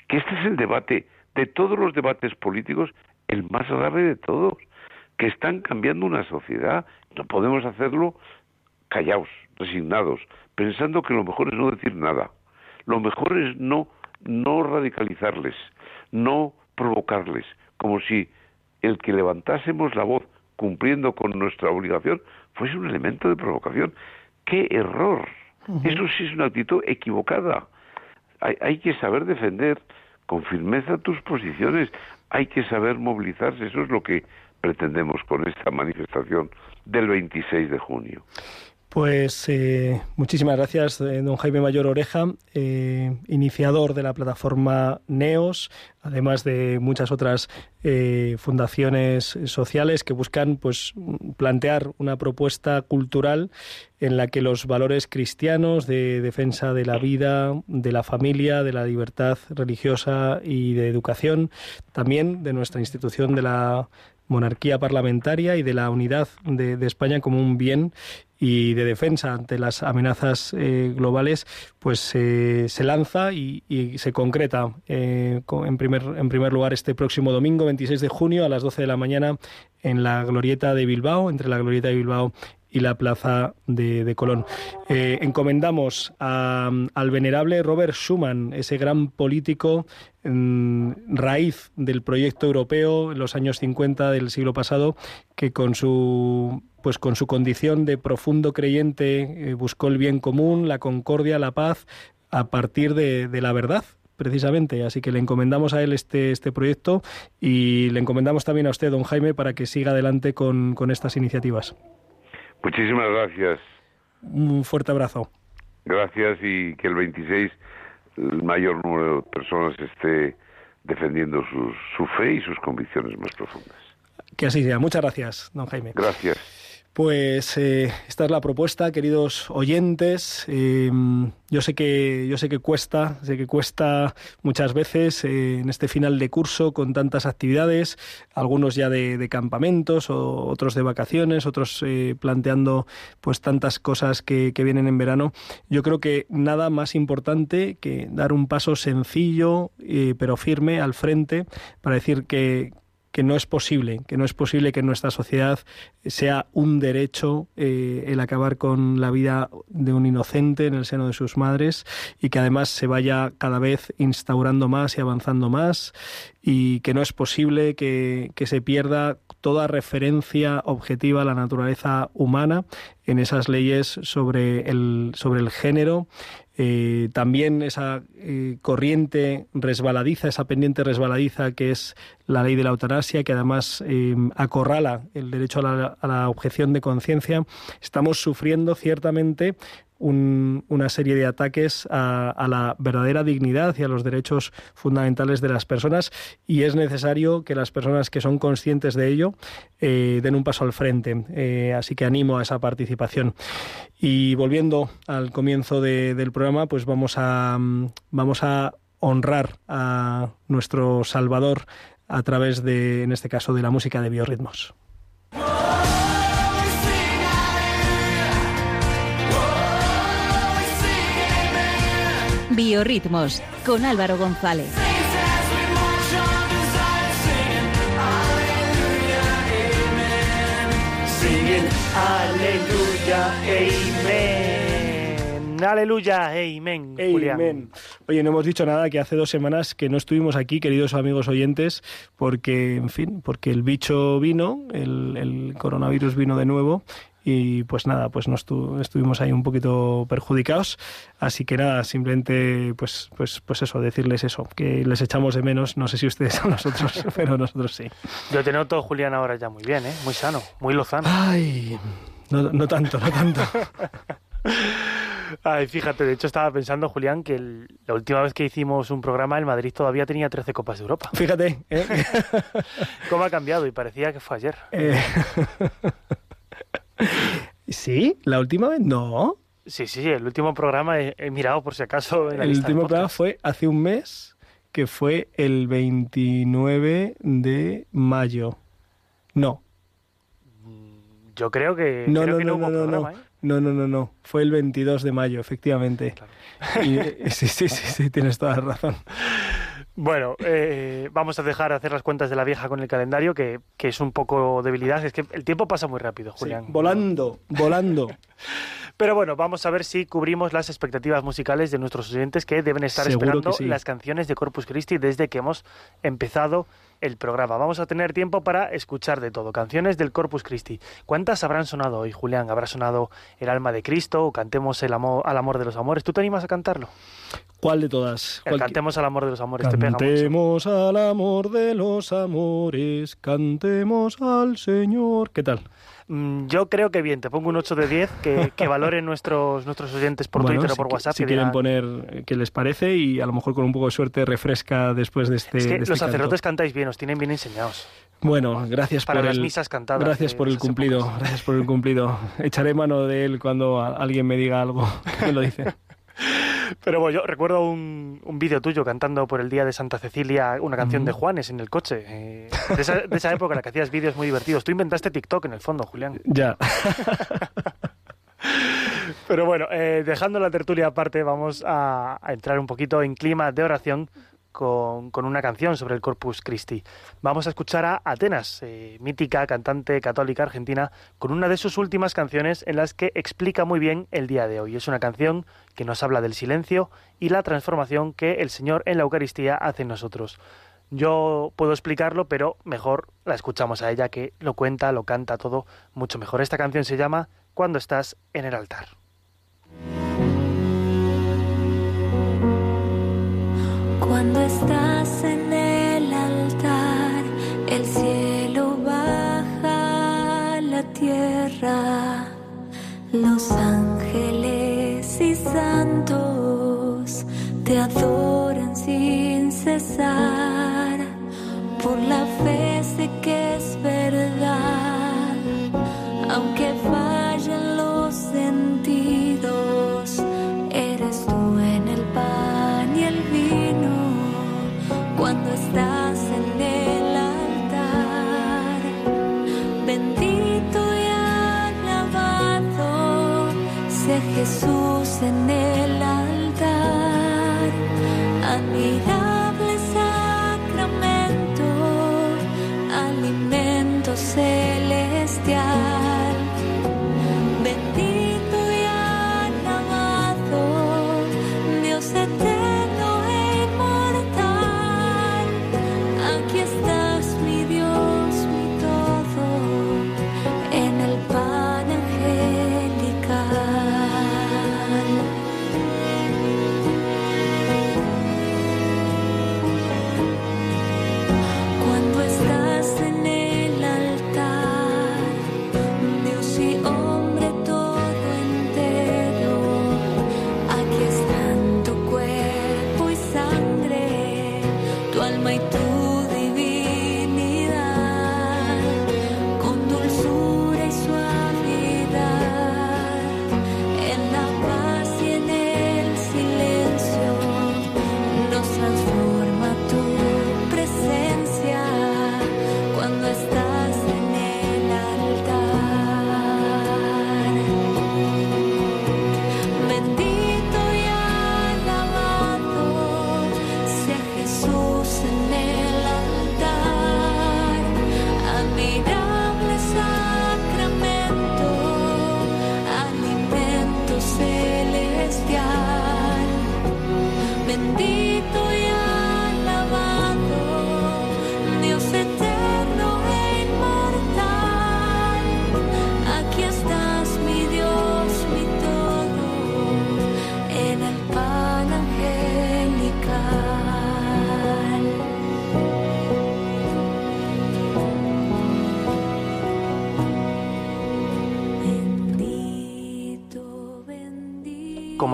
que este es el debate de todos los debates políticos, el más grave de todos, que están cambiando una sociedad. No podemos hacerlo callados, resignados, pensando que lo mejor es no decir nada. Lo mejor es no, no radicalizarles, no provocarles, como si el que levantásemos la voz cumpliendo con nuestra obligación fuese un elemento de provocación. ¡Qué error! Eso sí es una actitud equivocada. Hay, hay que saber defender con firmeza tus posiciones, hay que saber movilizarse, eso es lo que pretendemos con esta manifestación del 26 de junio. Pues eh, muchísimas gracias, eh, don Jaime Mayor Oreja, eh, iniciador de la plataforma NEOS, además de muchas otras fundaciones sociales que buscan pues, plantear una propuesta cultural en la que los valores cristianos de defensa de la vida, de la familia, de la libertad religiosa y de educación, también de nuestra institución de la monarquía parlamentaria y de la unidad de, España como un bien y de defensa ante las amenazas eh, globales, pues eh, se lanza y, se concreta eh, en, primer, en primer lugar este próximo domingo 26 de junio a las 12 de la mañana en la Glorieta de Bilbao, entre la Glorieta de Bilbao y la Plaza de, Colón. encomendamos al venerable Robert Schuman, ese gran político mm, raíz del proyecto europeo en los años 50 del siglo pasado, que con su pues con su condición de profundo creyente eh, buscó el bien común, la concordia, la paz, a partir de, la verdad, precisamente. Así que le encomendamos a él este, este proyecto y le encomendamos también a usted, don Jaime, para que siga adelante con, con estas iniciativas. Muchísimas gracias. Un fuerte abrazo. Gracias y que el 26 el mayor número de personas esté defendiendo su, su fe y sus convicciones más profundas. Que así sea. Muchas gracias, don Jaime. Gracias. Pues eh, esta es la propuesta, queridos oyentes. Em, yo sé que yo sé que cuesta, sé que cuesta muchas veces eh, en este final de curso con tantas actividades, algunos ya de, campamentos, o otros de vacaciones, otros eh, planteando pues tantas cosas que, que vienen en verano. Yo creo que nada más importante que dar un paso sencillo pero firme al frente para decir que, que no es posible, que no es posible que en nuestra sociedad sea un derecho eh, el acabar con la vida de un inocente en el seno de sus madres y que además se vaya cada vez instaurando más y avanzando más y que no es posible que, que se pierda toda referencia objetiva a la naturaleza humana en esas leyes sobre el, sobre el género eh, también esa eh, corriente resbaladiza, esa pendiente resbaladiza que es la ley de la eutanasia, que además eh, acorrala el derecho a la, a la objeción de conciencia, estamos sufriendo ciertamente una serie de ataques a, la verdadera dignidad y a los derechos fundamentales de las personas y es necesario que las personas que son conscientes de ello eh, den un paso al frente. Eh, así que animo a esa participación. Y volviendo al comienzo del programa, pues vamos a, vamos a honrar a nuestro Salvador a través de, en este caso, de la música de biorritmos. Biorritmos con Álvaro González. Aleluya, amen. Aleluya, amen. Amen. Oye, no hemos dicho nada que hace dos semanas que no estuvimos aquí, queridos amigos oyentes, porque, en fin, porque el bicho vino, el, el coronavirus vino de nuevo y pues nada, pues nos estuvimos ahí un poquito perjudicados, así que nada, simplemente pues pues pues eso, decirles eso, que les echamos de menos, no sé si ustedes *laughs* a nosotros, pero nosotros sí. Yo te noto Julián ahora ya muy bien, ¿eh? Muy sano, muy lozano. Ay, no, no tanto, no tanto. *laughs* Ay, fíjate, de hecho estaba pensando, Julián, que la última vez que hicimos un programa, el Madrid todavía tenía 13 Copas de Europa. Fíjate, ¿eh? *laughs* ¿Cómo ha cambiado? Y parecía que fue ayer. Eh, ¿Sí? ¿La última vez? No. Sí, sí, el último programa he, mirado por si acaso. En el último programa fue hace un mes, que fue el 29 de mayo. No. Yo creo que no, no, no, no, no, no, ¿eh? no, no, no, no, fue el 22 de mayo, efectivamente. Eh, sí, sí, sí, sí, tienes toda la razón. Bueno, eh, vamos a dejar hacer las cuentas de la vieja con el calendario, que, que es un poco debilidad. Es que el tiempo pasa muy rápido, Julián. volando, volando. *laughs* Pero bueno, vamos a ver si cubrimos las expectativas musicales de nuestros oyentes que deben estar esperando las canciones de Corpus Christi desde que hemos empezado el programa. Vamos a tener tiempo para escuchar de todo. Canciones del Corpus Christi. ¿Cuántas habrán sonado hoy, Julián? ¿Habrá sonado El alma de Cristo o Cantemos el amor, al amor de los amores? ¿Tú te animas a cantarlo? ¿Cuál de todas? Cantemos al amor de los amores. Cantemos al amor de los amores, cantemos al Señor. ¿Qué tal? Mm, yo creo que bien, te pongo un 8 de 10, que, que valoren nuestros, nuestros oyentes por Twitter o por WhatsApp. Si quieren poner qué les parece y a lo mejor con un poco de suerte refresca después de este. Es que este los sacerdotes cantáis bien, os tienen bien enseñados. Bueno, gracias Para por las el, misas cantadas. Gracias por el cumplido, gracias por el cumplido. *laughs* Echaré mano de él cuando alguien me diga algo *laughs* que lo dice. *laughs* Pero bueno, yo recuerdo un, un vídeo tuyo cantando por el día de Santa Cecilia una canción de Juanes en el coche. Eh, de, esa, de, esa, época en la que hacías vídeos muy divertidos. Tú inventaste TikTok en el fondo, Julián. Ya. *laughs* Pero bueno, eh, dejando la tertulia aparte, vamos a, a entrar un poquito en clima de oración con, una canción sobre el Corpus Christi. Vamos a escuchar a Atenas, eh, mítica cantante católica argentina, con una de sus últimas canciones en las que explica muy bien el día de hoy. Es una canción que nos habla del silencio y la transformación que el Señor en la Eucaristía hace en nosotros. Yo puedo explicarlo, pero mejor la escuchamos a ella que lo cuenta, lo canta todo mucho mejor. Esta canción se llama Cuando estás en el altar. Cuando estás en el altar, el cielo baja a la tierra, los ángeles y santos te adoran sin cesar. Por la fe sé que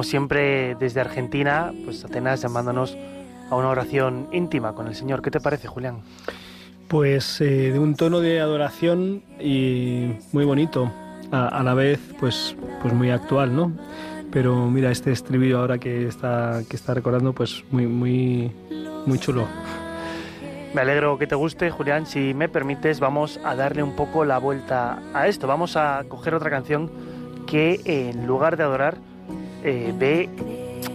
como siempre desde Argentina, pues Atenas llamándonos a una oración íntima con el Señor. ¿Qué te parece, Julián? Pues eh, de un tono de adoración y muy bonito, a, la vez pues, pues muy actual, ¿no? Pero mira, este estribillo ahora que está, que está recordando, pues muy, muy, muy chulo. Me alegro que te guste, Julián. Si me permites, vamos a darle un poco la vuelta a esto. Vamos a coger otra canción que en lugar de adorar eh, ve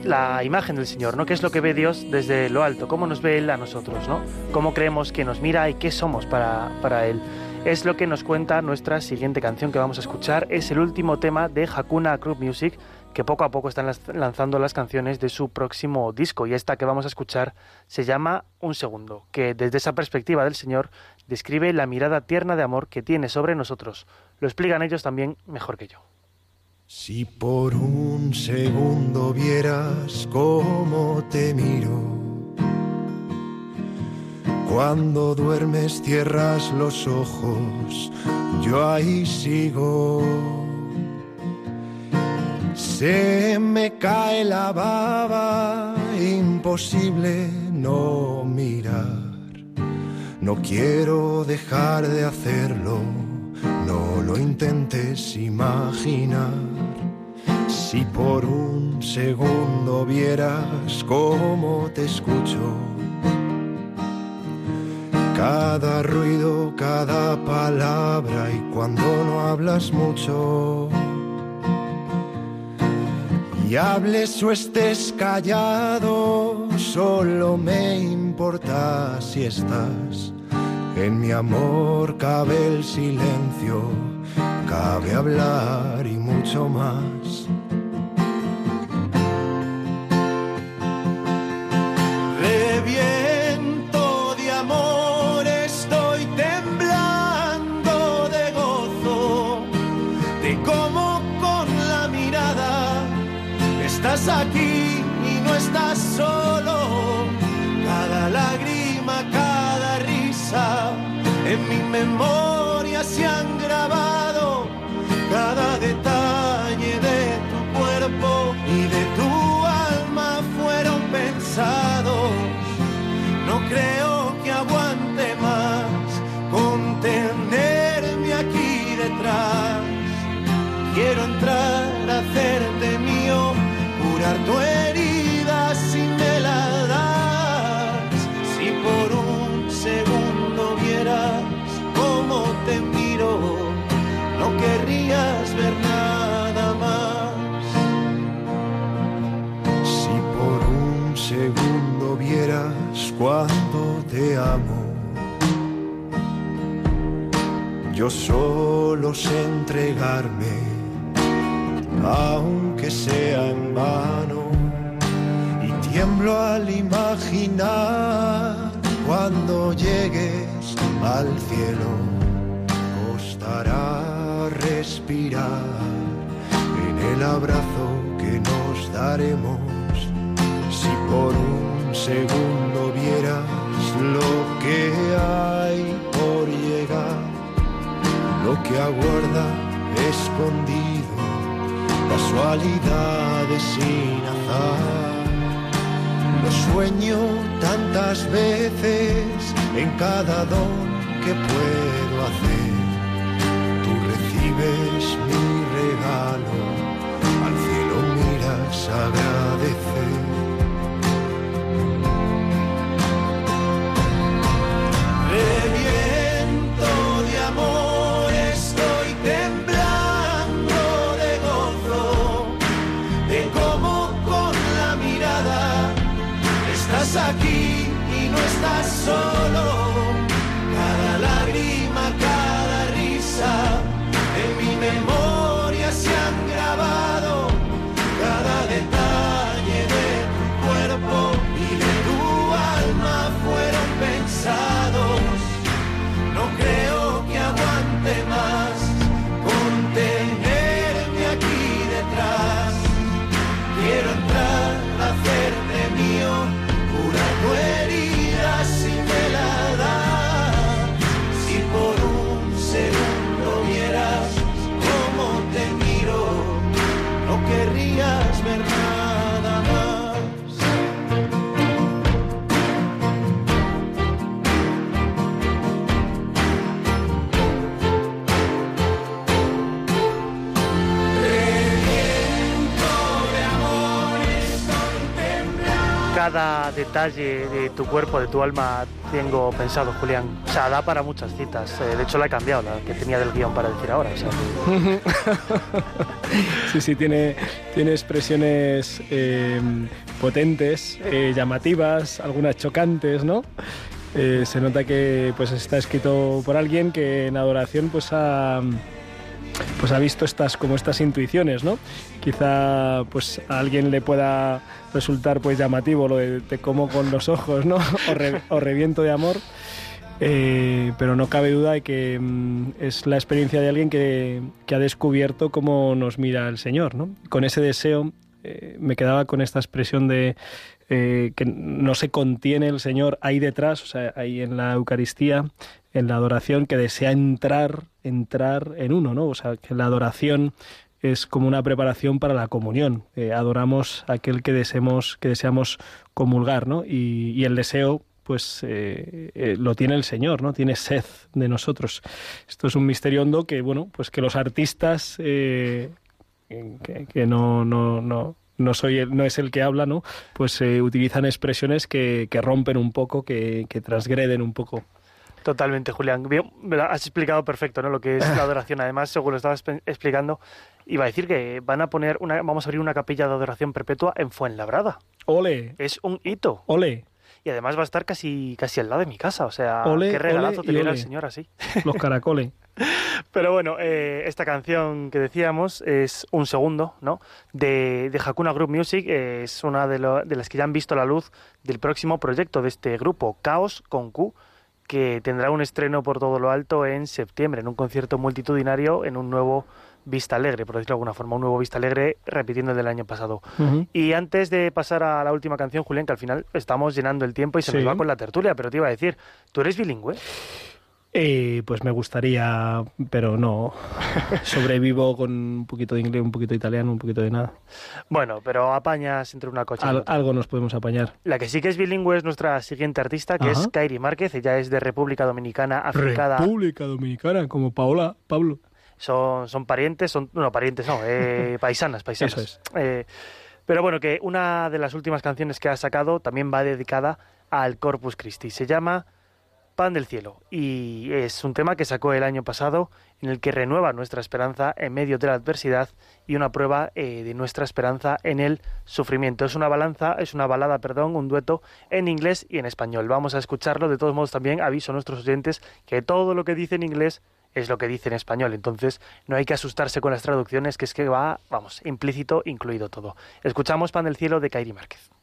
la imagen del Señor, ¿no? ¿Qué es lo que ve Dios desde lo alto? ¿Cómo nos ve Él a nosotros, ¿no? ¿Cómo creemos que nos mira y qué somos para, para Él? Es lo que nos cuenta nuestra siguiente canción que vamos a escuchar. Es el último tema de Hakuna Group Music, que poco a poco están lanzando las canciones de su próximo disco. Y esta que vamos a escuchar se llama Un Segundo, que desde esa perspectiva del Señor describe la mirada tierna de amor que tiene sobre nosotros. Lo explican ellos también mejor que yo. Si por un segundo vieras cómo te miro, cuando duermes cierras los ojos, yo ahí sigo. Se me cae la baba, imposible no mirar. No quiero dejar de hacerlo no lo intentes imaginar. Si por un segundo vieras cómo te escucho, cada ruido, cada palabra y cuando no hablas mucho. Y hables o estés callado, solo me importa si estás en mi amor cabe el silencio, cabe hablar y mucho más. Reviento de amor, estoy temblando de gozo, de cómo con la mirada estás aquí en mi cuánto te amo, yo solo sé entregarme, aunque sea en vano, y tiemblo al imaginar cuando llegues al cielo. Costará respirar en el abrazo que nos daremos. Si por un segundo vieras lo que hay por llegar, lo que aguarda escondido, casualidades sin azar. Lo sueño tantas veces en cada don que puedo hacer. Tú recibes mi regalo, al cielo miras agradecer. Estás solo. Cada detalle de tu cuerpo, de tu alma, tengo pensado, Julián. O sea, da para muchas citas. Eh, de hecho, la he cambiado, la que tenía del guion para decir ahora. *laughs* sí, sí, tiene, tiene expresiones eh, potentes, eh, llamativas, algunas chocantes, ¿no? se nota que pues está escrito por alguien que en adoración pues ha pues ha visto estas como estas intuiciones, ¿no? Quizá pues a alguien le pueda resultar pues llamativo lo de te como con los ojos, ¿no? *laughs* o, reviento de amor. Eh, pero no cabe duda de que mm, es la experiencia de alguien que, ha descubierto cómo nos mira el Señor, ¿no? Con ese deseo eh, me quedaba con esta expresión de eh, que no se contiene el Señor ahí detrás, o sea, ahí en la Eucaristía, en la adoración, que desea entrar, entrar en uno, ¿no? O sea, que la adoración es como una preparación para la comunión. Eh, adoramos a aquel que deseamos, que deseamos comulgar, ¿no? Y, el deseo, pues eh, lo tiene el Señor, ¿no? Tiene sed de nosotros. Esto es un misterio hondo que, bueno, pues que los artistas que, no, no, no, no soy no es el que habla, ¿no? Pues utilizan expresiones que, que, rompen un poco, que, que transgreden un poco. Totalmente, Julián. me lo has explicado perfecto, ¿no? Lo que es la *laughs* adoración. Además, según lo estabas explicando, iba a decir que van a poner una, vamos a abrir una capilla de adoración perpetua en Fuenlabrada. Ole. Es un hito. Ole. Y además va a estar casi, casi al lado de mi casa. O sea, qué regalazo tener al señor así. Los caracoles. *laughs* Pero bueno, eh, esta canción que decíamos es un segundo, ¿no? De, de Hakuna Group Music, es una de, de las que ya han visto la luz del próximo proyecto de este grupo, Caos con Q que tendrá un estreno por todo lo alto en septiembre, en un concierto multitudinario, en un nuevo Vista Alegre, por decirlo de alguna forma, un nuevo Vista Alegre repitiendo el del año pasado. Y antes de pasar a la última canción, Julián, que al final estamos llenando el tiempo y se nos va con la tertulia, pero te iba a decir, ¿tú eres bilingüe? Eh, pues me gustaría, pero no. *laughs* Sobrevivo con un poquito de inglés, un poquito de italiano, un poquito de nada. Bueno, pero apañas entre una coche. algo nos podemos apañar. La que sí que es bilingüe es nuestra siguiente artista, que es Kairi Márquez. Ella es de República Dominicana, africada. República Dominicana, como Paola, Pablo. Son, son parientes, son. No, parientes no, eh, *laughs* paisanas, paisanas. Eso es. Eh, pero bueno, que una de las últimas canciones que ha sacado también va dedicada al Corpus Christi. Se llama Pan del Cielo. Y es un tema que sacó el año pasado en el que renueva nuestra esperanza en medio de la adversidad y una prueba eh, de nuestra esperanza en el sufrimiento. Es una balanza, es una balada, perdón, un dueto en inglés y en español. Vamos a escucharlo. De todos modos, también aviso a nuestros oyentes que todo lo que dice en inglés es lo que dice en español. Entonces, no hay que asustarse con las traducciones, que es que va, vamos, implícito, incluido todo. Escuchamos Pan del Cielo de Kairi Márquez.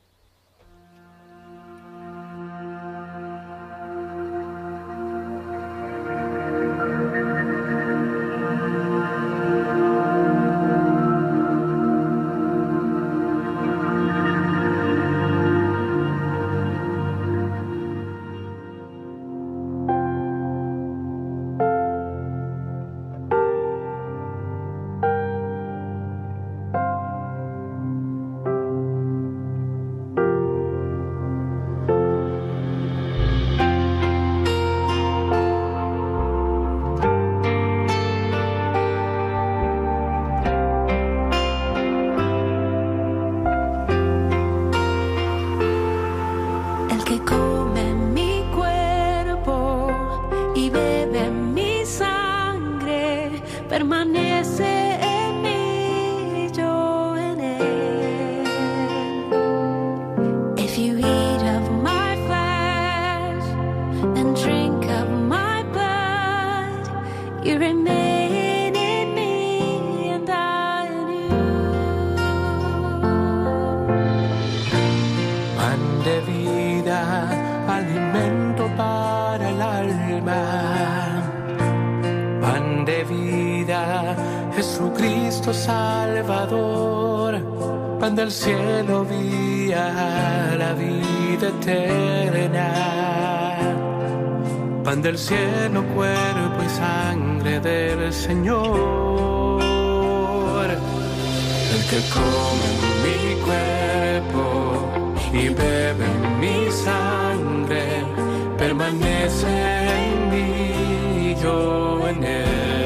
Del cielo, cuerpo y sangre del Señor. El que come mi cuerpo y bebe mi sangre, permanece en mí, yo en él.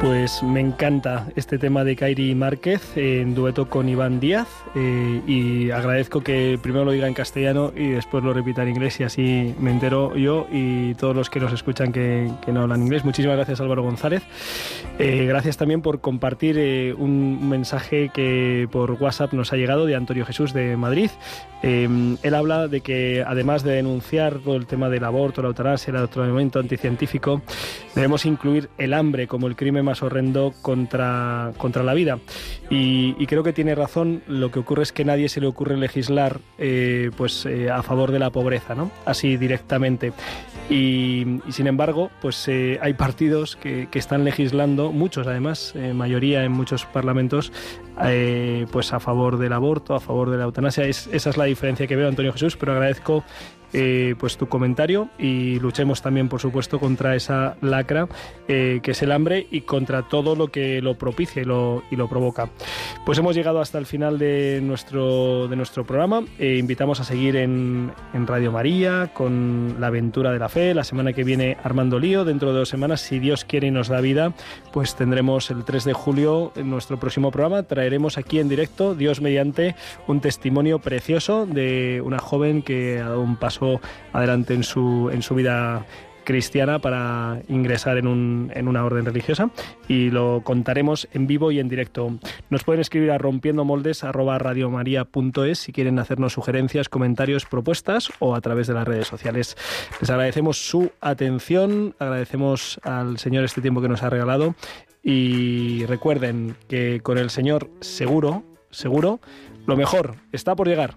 Pues me encanta este tema de Kairi Márquez en dueto con Iván Díaz eh, y agradezco que primero lo diga en castellano y después lo repita en inglés y así me entero yo y todos los que nos escuchan que, no hablan inglés. Muchísimas gracias Álvaro González. Eh, gracias también por compartir eh, un mensaje que por WhatsApp nos ha llegado de Antonio Jesús de Madrid. él habla de que además de denunciar el tema del aborto, la eutanasia, el anticientífico, debemos incluir el hambre como el crimen más horrendo contra, contra la vida. Y, creo que tiene razón, lo que ocurre es que nadie se le ocurre legislar eh, pues, eh, a favor de la pobreza, ¿no? así directamente. Y, sin embargo, pues eh, hay partidos que, que, están legislando, muchos además, mayoría en muchos parlamentos, pues a favor del aborto, a favor de la eutanasia. Es, esa es la diferencia que veo, Antonio Jesús, pero agradezco eh, pues tu comentario y luchemos también, por supuesto, contra esa lacra eh, que es el hambre y contra todo lo que lo propicia y lo, y lo provoca. Pues hemos llegado hasta el final de nuestro, de nuestro programa. Eh, invitamos a seguir en, en, Radio María con la aventura de la fe. La semana que viene Armando Lío. Dentro de dos semanas, si Dios quiere y nos da vida, pues tendremos el 3 de julio en nuestro próximo programa. Traeremos aquí en directo, Dios mediante, un testimonio precioso de una joven que ha dado un paso adelante en su, en su vida cristiana para ingresar en, un, en, una orden religiosa y lo contaremos en vivo y en directo. Nos pueden escribir a rompiendo moldes si quieren hacernos sugerencias, comentarios, propuestas o a través de las redes sociales. Les agradecemos su atención, agradecemos al Señor este tiempo que nos ha regalado y recuerden que con el Señor seguro, seguro, lo mejor está por llegar.